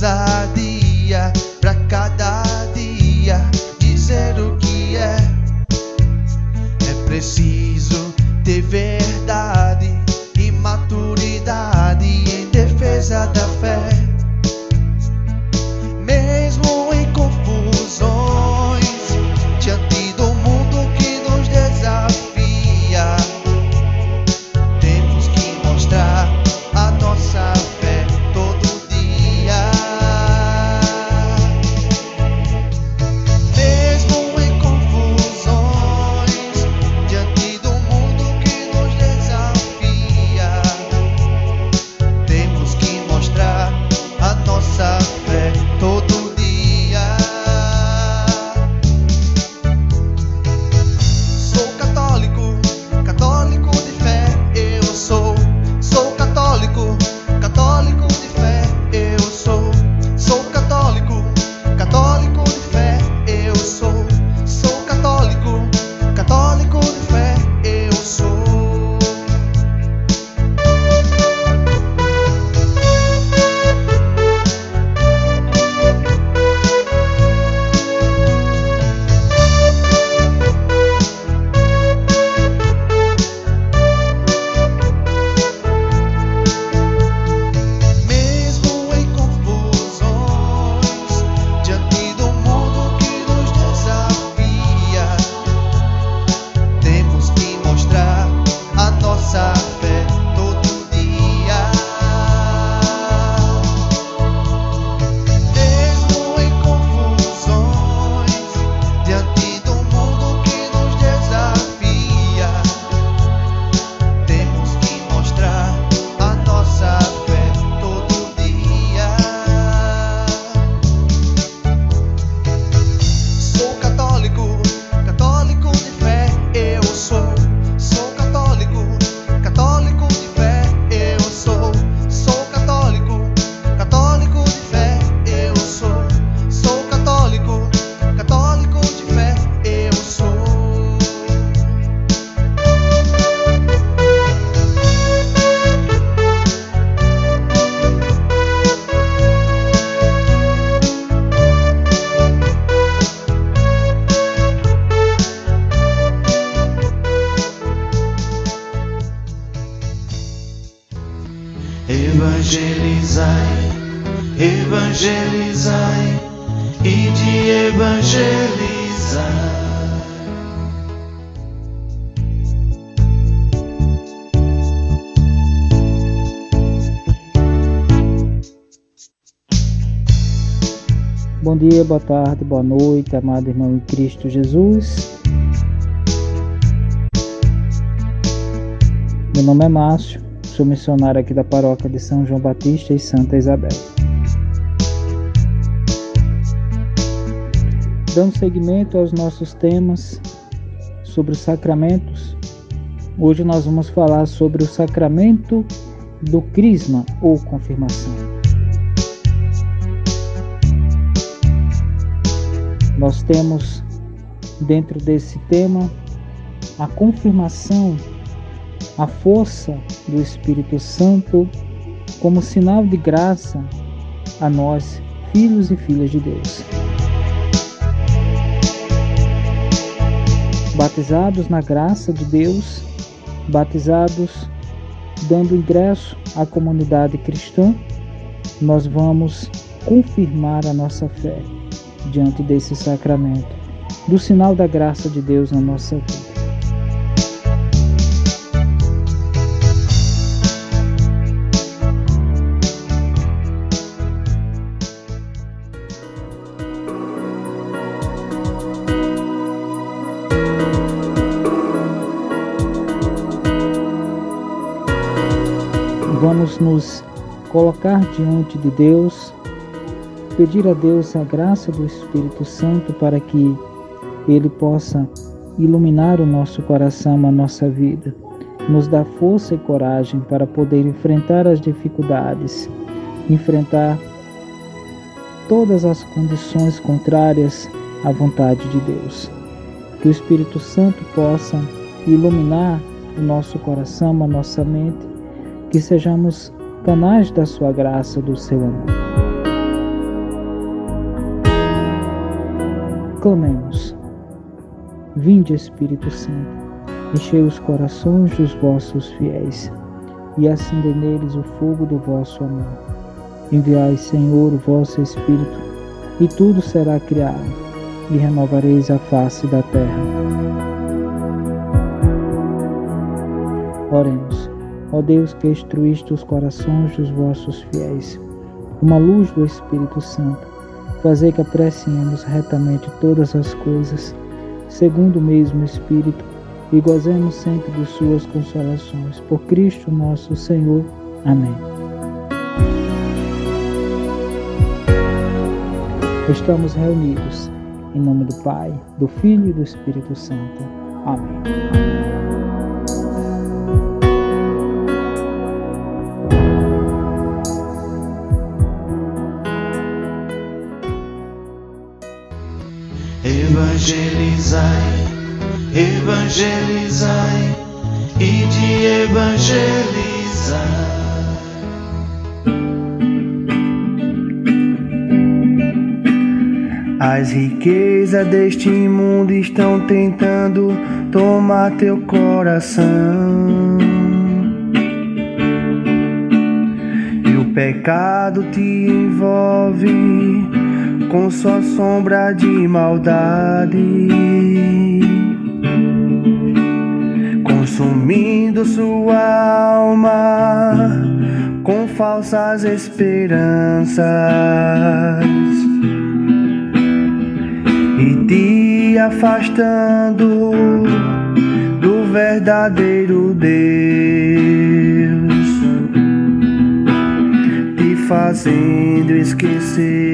Ousadia dia, boa tarde, boa noite, amado irmão em Cristo Jesus. Meu nome é Márcio, sou missionário aqui da paróquia de São João Batista e Santa Isabel. Dando seguimento aos nossos temas sobre os sacramentos, hoje nós vamos falar sobre o sacramento do Crisma ou confirmação. Nós temos dentro desse tema a confirmação, a força do Espírito Santo como sinal de graça a nós, filhos e filhas de Deus. batizados na graça de Deus, batizados dando ingresso à comunidade cristã, nós vamos confirmar a nossa fé diante desse sacramento, do sinal da graça de Deus na nossa vida. Vamos nos colocar diante de Deus, pedir a Deus a graça do Espírito Santo para que Ele possa iluminar o nosso coração, a nossa vida, nos dar força e coragem para poder enfrentar as dificuldades, enfrentar todas as condições contrárias à vontade de Deus. Que o Espírito Santo possa iluminar o nosso coração, a nossa mente que sejamos canais da sua graça, do seu amor. Clamemos. Vinde, Espírito Santo, enchei os corações dos vossos fiéis e acendei neles o fogo do vosso amor. Enviai, Senhor, o vosso Espírito, e tudo será criado, e renovareis a face da terra. Oremos. Ó Deus que instruíste os corações dos vossos fiéis, uma luz do Espírito Santo, fazei que apreciemos retamente todas as coisas, segundo o mesmo Espírito, e gozemos sempre de suas consolações. Por Cristo nosso Senhor. Amém. Estamos reunidos em nome do Pai, do Filho e do Espírito Santo. Amém. Evangelizai, evangelizai e de evangelizar. As riquezas deste mundo estão tentando tomar teu coração. E o pecado te envolve com sua sombra de maldade, consumindo sua alma com falsas esperanças. E te afastando do verdadeiro Deus, fazendo esquecer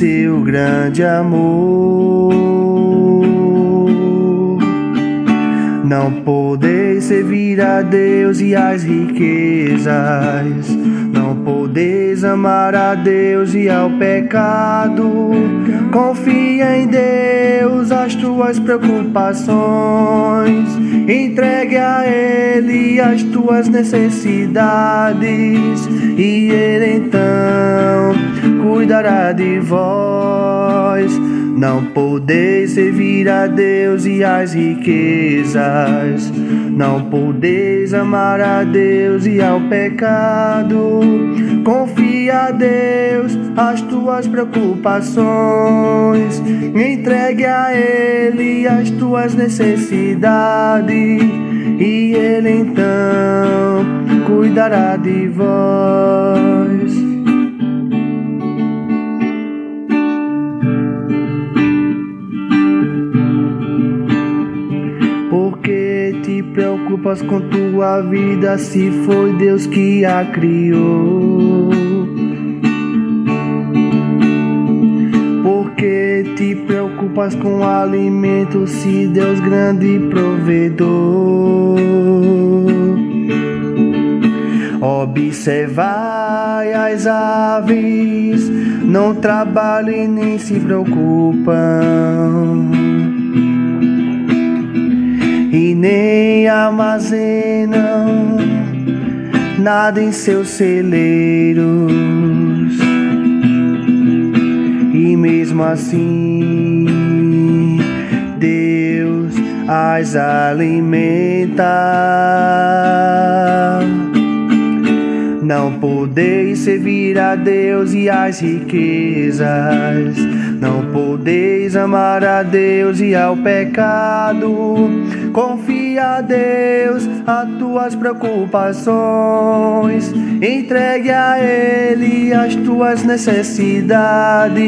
seu grande amor. Não podeis servir a Deus e as riquezas. Podeis amar a Deus e ao pecado. Confia em Deus as tuas preocupações. Entregue a Ele as tuas necessidades. E Ele então cuidará de vós. Não podeis servir a Deus e as riquezas. Não podeis amar a Deus e ao pecado. Confia a Deus as tuas preocupações. Entregue a Ele as tuas necessidades. E Ele então cuidará de vós. Preocupas com tua vida se foi Deus que a criou? Por que te preocupas com alimento se Deus grande provedor? Observai as aves, não trabalham e nem se preocupam e nem armazenam nada em seus celeiros. E mesmo assim, Deus as alimenta. Não podeis servir a Deus e as riquezas. Não podeis amar a Deus e ao pecado. Confia a Deus as tuas preocupações. Entregue a Ele as tuas necessidades.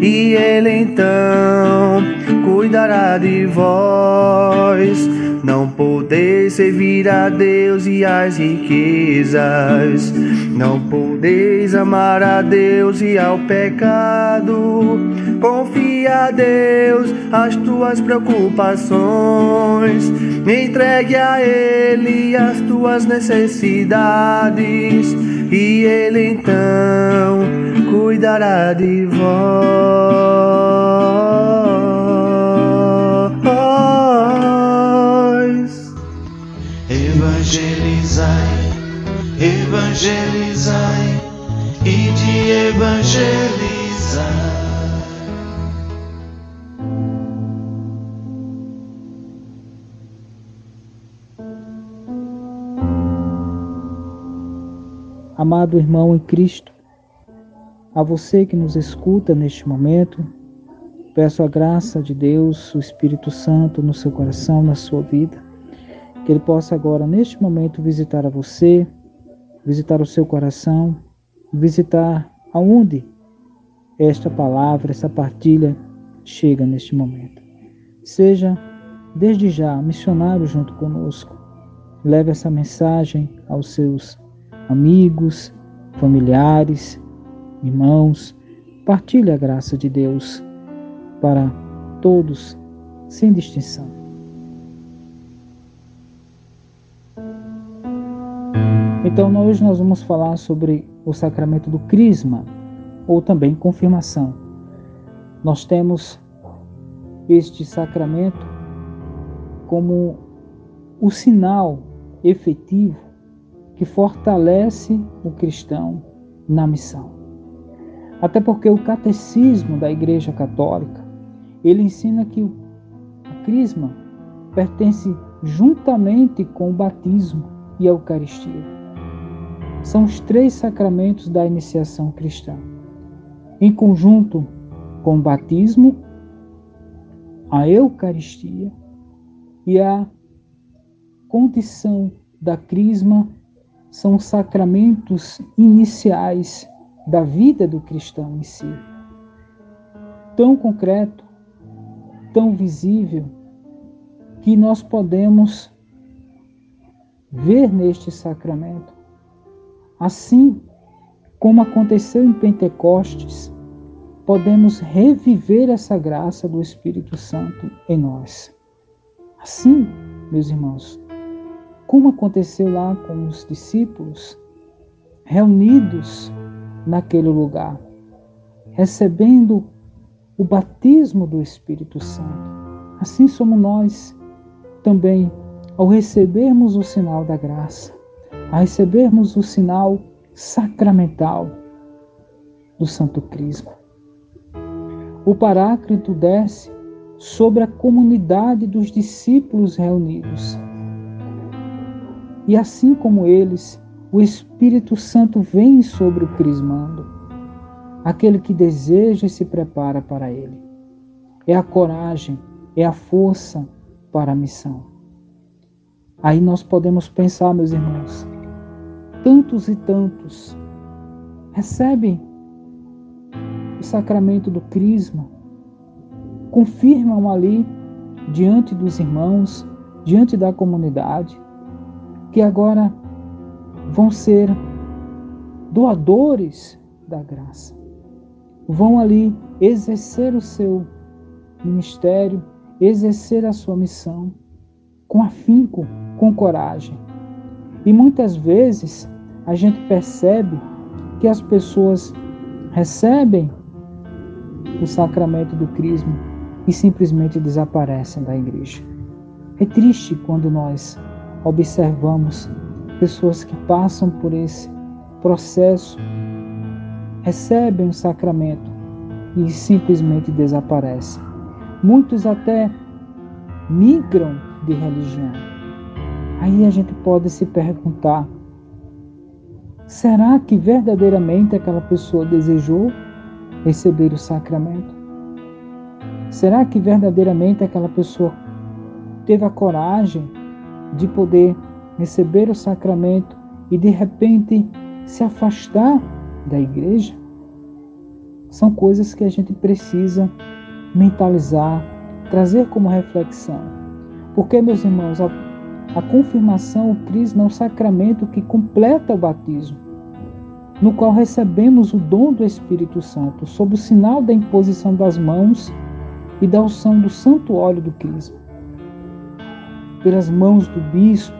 E Ele então cuidará de vós. Não podeis servir a Deus e as riquezas. Não podeis amar a Deus e ao pecado. Confia a Deus as tuas preocupações. Entregue a Ele as tuas necessidades. E Ele então cuidará de vós. Evangelizai, evangelizai e de evangelizar. Amado irmão em Cristo, a você que nos escuta neste momento, peço a graça de Deus, o Espírito Santo no seu coração, na sua vida, que Ele possa agora, neste momento, visitar a você, visitar o seu coração, visitar aonde esta palavra, essa partilha chega neste momento. Seja, desde já, missionário junto conosco. Leve essa mensagem aos seus amigos, familiares, irmãos. Partilhe a graça de Deus para todos, sem distinção. Então, hoje nós vamos falar sobre o sacramento do Crisma, ou também confirmação. Nós temos este sacramento como o sinal efetivo que fortalece o cristão na missão. Até porque o catecismo da Igreja Católica, ele ensina que o crisma pertence juntamente com o batismo e a Eucaristia. São os três sacramentos da iniciação cristã. Em conjunto com o batismo, a Eucaristia e a condição da crisma são os sacramentos iniciais da vida do cristão em si. Tão concreto, tão visível, que nós podemos ver neste sacramento. Assim como aconteceu em Pentecostes, podemos reviver essa graça do Espírito Santo em nós. Assim, meus irmãos, como aconteceu lá com os discípulos reunidos naquele lugar, recebendo o batismo do Espírito Santo. Assim somos nós também, ao recebermos o sinal da graça, a recebermos o sinal sacramental do Santo Crisma. O Paráclito desce sobre a comunidade dos discípulos reunidos e assim como eles, o Espírito Santo vem sobre o crismando, aquele que deseja e se prepara para ele. É a coragem, é a força para a missão. Aí nós podemos pensar, meus irmãos, tantos e tantos recebem o sacramento do crisma, confirmam ali diante dos irmãos, diante da comunidade, que agora vão ser doadores da graça. Vão ali exercer o seu ministério, exercer a sua missão com afinco, com coragem. E muitas vezes a gente percebe que as pessoas recebem o sacramento do crisma e simplesmente desaparecem da igreja. É triste quando nós observamos pessoas que passam por esse processo, recebem o sacramento e simplesmente desaparecem. Muitos até migram de religião. Aí a gente pode se perguntar: será que verdadeiramente aquela pessoa desejou receber o sacramento? Será que verdadeiramente aquela pessoa teve a coragem de poder receber o sacramento e de repente se afastar da igreja? São coisas que a gente precisa mentalizar, trazer como reflexão. Porque, meus irmãos, a, a confirmação, o crisma, é o sacramento que completa o batismo, no qual recebemos o dom do Espírito Santo, sob o sinal da imposição das mãos e da unção do santo óleo do crisma. Pelas mãos do bispo,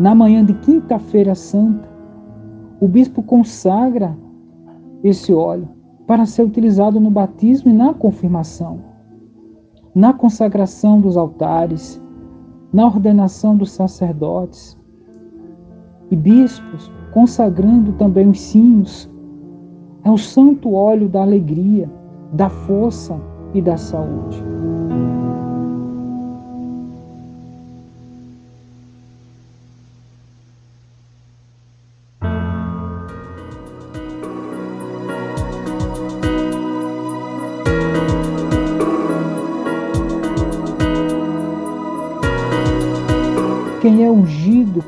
na manhã de quinta-feira santa, o bispo consagra esse óleo para ser utilizado no batismo e na confirmação, na consagração dos altares, na ordenação dos sacerdotes e bispos, consagrando também os sinos. É o santo óleo da alegria, da força e da saúde.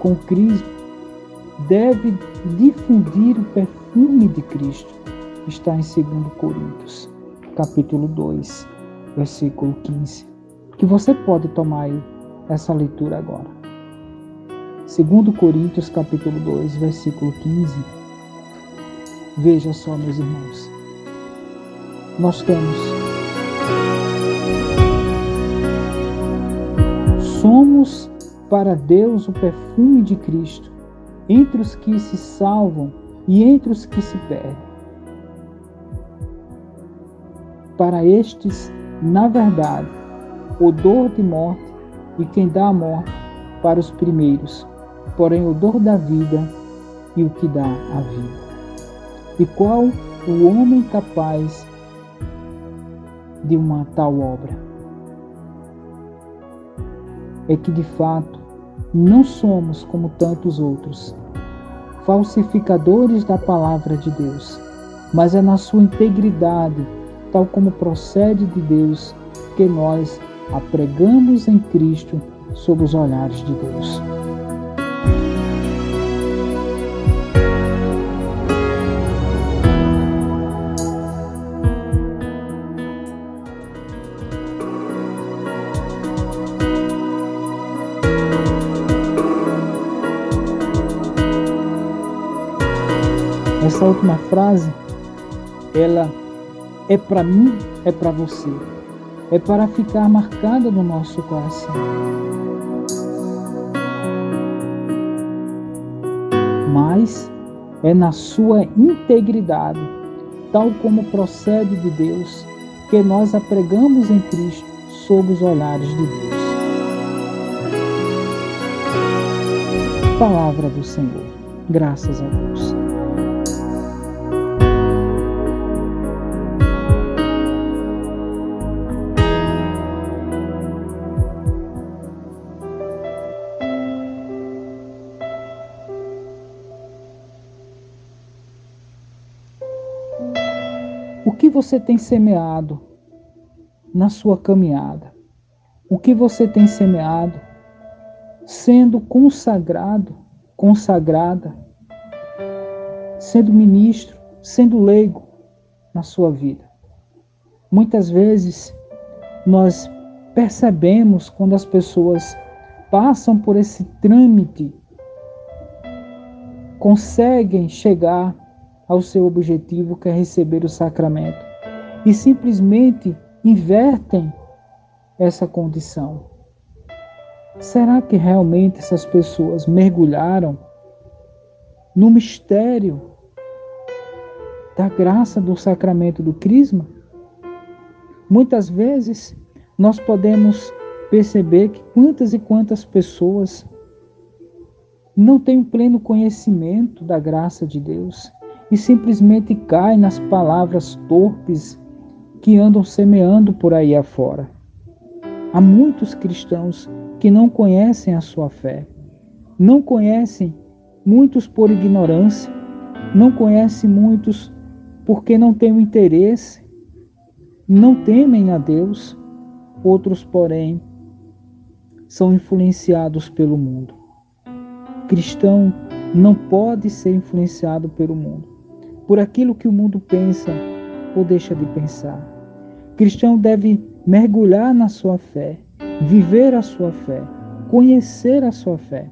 Com Cristo deve difundir o perfume de Cristo. Está em 2 Coríntios, capítulo 2, versículo 15. Que você pode tomar aí essa leitura agora. 2 Coríntios, capítulo 2, versículo 15. Veja só, meus irmãos. Nós temos para Deus o perfume de Cristo, entre os que se salvam e entre os que se perdem. Para estes, na verdade, odor de morte e quem dá a morte para os primeiros, porém odor da vida e o que dá a vida. E qual o homem capaz de uma tal obra? É que de fato não somos como tantos outros, falsificadores da palavra de Deus, mas é na sua integridade, tal como procede de Deus, que nós a pregamos em Cristo sob os olhares de Deus. Essa última frase, ela é para mim, é para você. É para ficar marcada no nosso coração. Mas é na sua integridade, tal como procede de Deus, que nós a pregamos em Cristo sob os olhares de Deus. Palavra do Senhor. Graças a Deus. Você tem semeado na sua caminhada? O que você tem semeado sendo consagrado, consagrada, sendo ministro, sendo leigo na sua vida? Muitas vezes nós percebemos quando as pessoas passam por esse trâmite, conseguem chegar ao seu objetivo, que é receber o sacramento, e simplesmente invertem essa condição. Será que realmente essas pessoas mergulharam no mistério da graça do sacramento do Crisma? Muitas vezes nós podemos perceber que quantas e quantas pessoas não têm um pleno conhecimento da graça de Deus e simplesmente cai nas palavras torpes que andam semeando por aí afora. Há muitos cristãos que não conhecem a sua fé, não conhecem muitos por ignorância, não conhecem muitos porque não têm o interesse, não temem a Deus, outros, porém, são influenciados pelo mundo. Cristão não pode ser influenciado pelo mundo, por aquilo que o mundo pensa ou deixa de pensar. Cristão deve mergulhar na sua fé, viver a sua fé, conhecer a sua fé,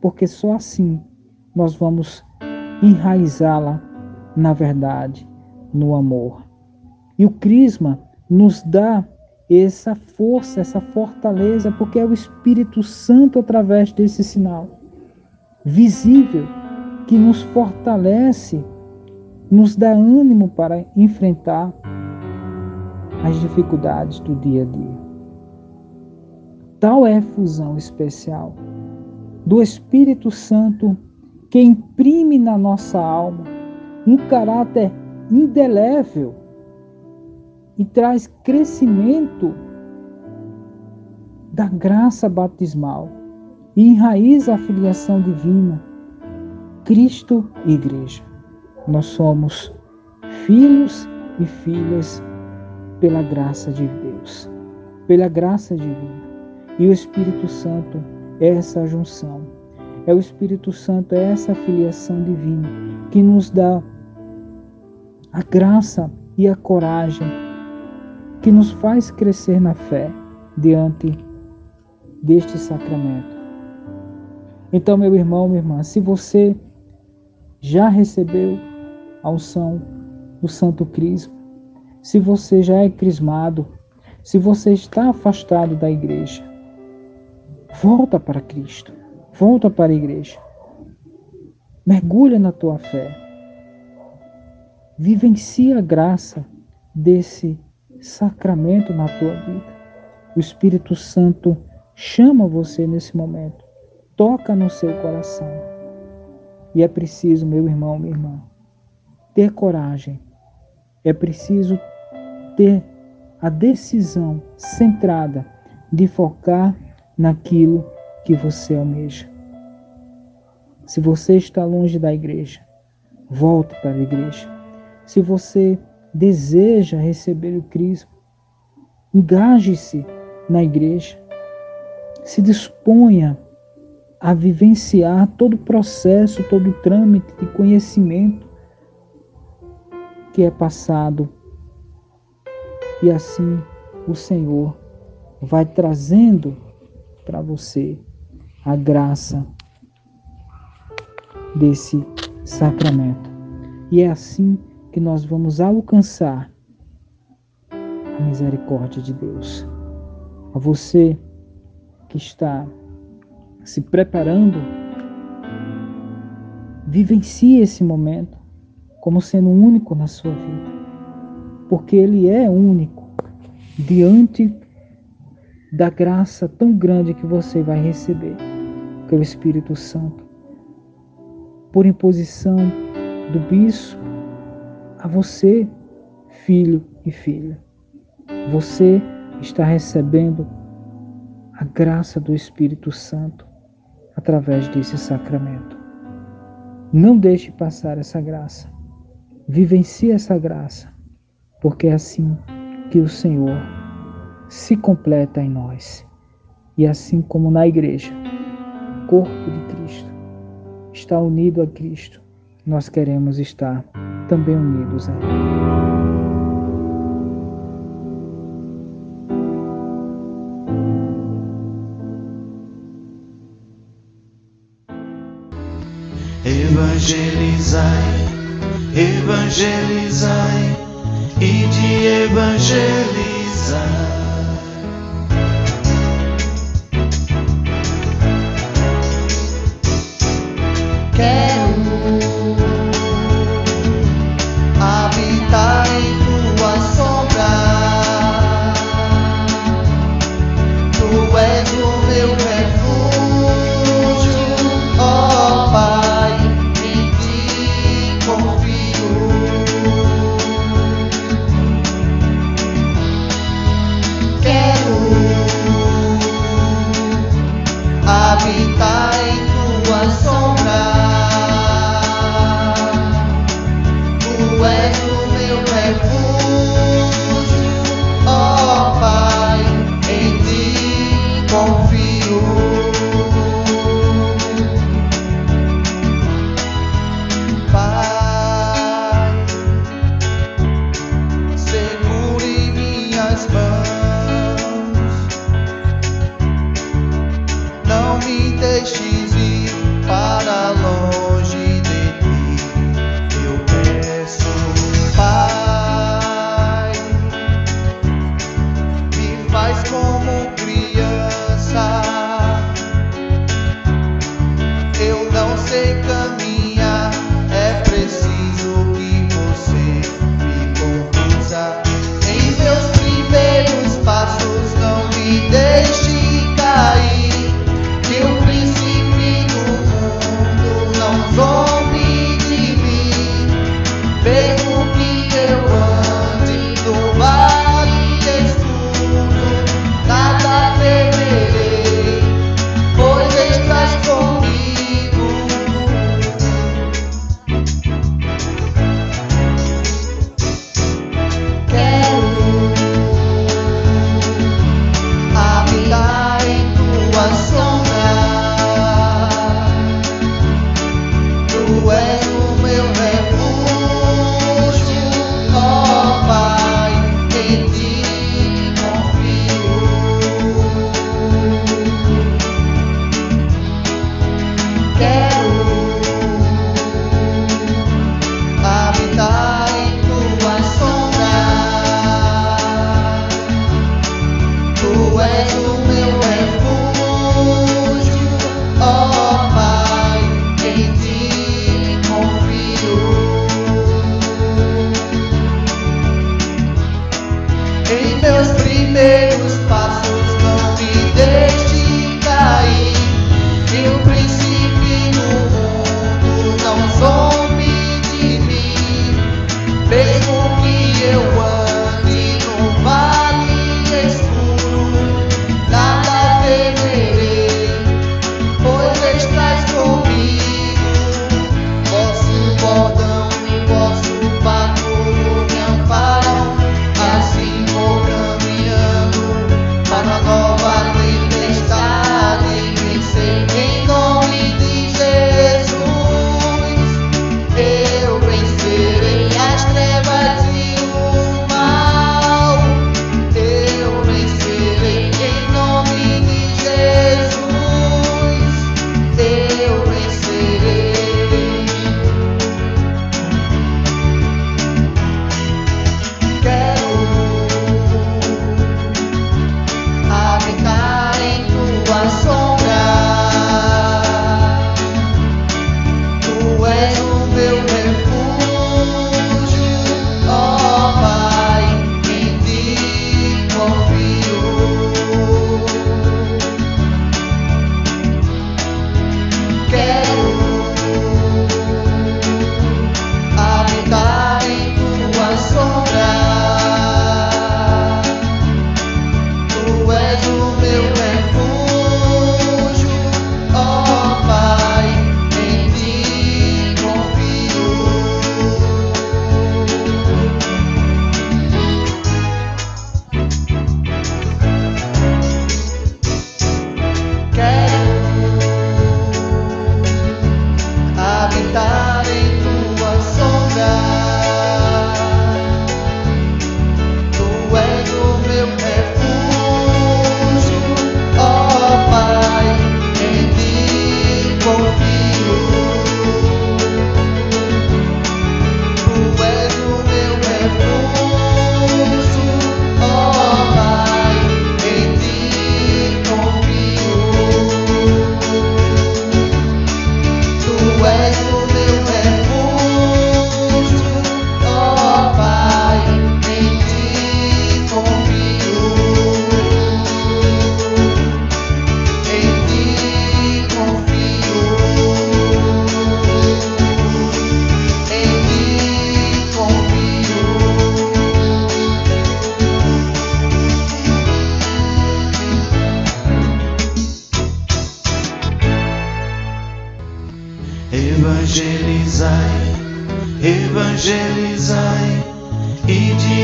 porque só assim nós vamos enraizá-la na verdade, no amor. E o Crisma nos dá essa força, essa fortaleza, porque é o Espírito Santo através desse sinal visível que nos fortalece, nos dá ânimo para enfrentar as dificuldades do dia a dia. Tal é a fusão especial do Espírito Santo que imprime na nossa alma um caráter indelével e traz crescimento da graça batismal e enraiza a filiação divina, Cristo e Igreja. Nós somos filhos e filhas pela graça de Deus, pela graça divina. E o Espírito Santo é essa junção, é o Espírito Santo, é essa filiação divina que nos dá a graça e a coragem que nos faz crescer na fé diante deste sacramento. Então, meu irmão, minha irmã, se você já recebeu a unção do Santo Crisma, se você já é crismado, se você está afastado da igreja, volta para Cristo, volta para a igreja. Mergulha na tua fé. Vivencia a graça desse sacramento na tua vida. O Espírito Santo chama você nesse momento, toca no seu coração. E é preciso, meu irmão, minha irmã, ter coragem. É preciso ter a decisão centrada de focar naquilo que você almeja. Se você está longe da igreja, volte para a igreja. Se você deseja receber o Cristo, engaje-se na igreja. Se disponha a vivenciar todo o processo, todo o trâmite de conhecimento que é passado. E assim o Senhor vai trazendo para você a graça desse sacramento. E é assim que nós vamos alcançar a misericórdia de Deus. A você que está se preparando, vivencie esse momento como sendo único na sua vida, porque ele é único diante da graça tão grande que você vai receber pelo Espírito Santo, por imposição do bispo a você, filho e filha. Você está recebendo a graça do Espírito Santo através desse sacramento. Não deixe passar essa graça. Vivencie essa graça, porque é assim que o Senhor se completa em nós. E assim como na igreja, corpo de Cristo, está unido a Cristo, nós queremos estar também unidos a Ele. Evangelizai, evangelizai e de evangelizar.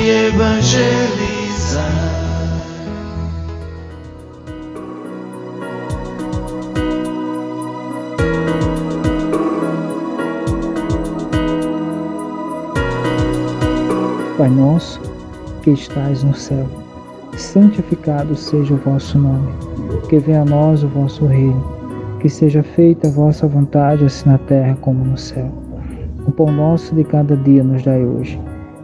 Evangelizar. Pai nosso, que estais no céu, santificado seja o vosso nome. Que venha a nós o vosso reino. Que seja feita a vossa vontade, assim na terra como no céu. O pão nosso de cada dia nos dai hoje.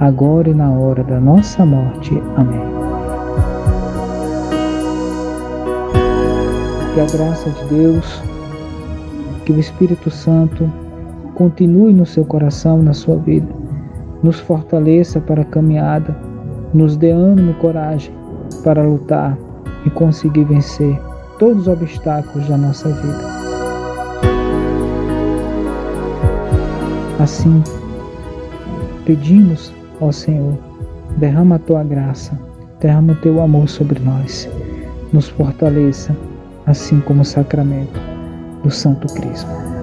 agora e na hora da nossa morte. Amém. Que a graça de Deus, que o Espírito Santo continue no seu coração, na sua vida, nos fortaleça para a caminhada, nos dê ânimo e coragem para lutar e conseguir vencer todos os obstáculos da nossa vida. Assim, pedimos ao Senhor, derrama a tua graça, derrama o teu amor sobre nós, nos fortaleça, assim como o sacramento do Santo Crisma.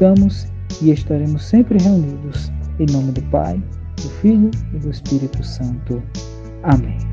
Estamos e estaremos sempre reunidos. Em nome do Pai, do Filho e do Espírito Santo. Amém.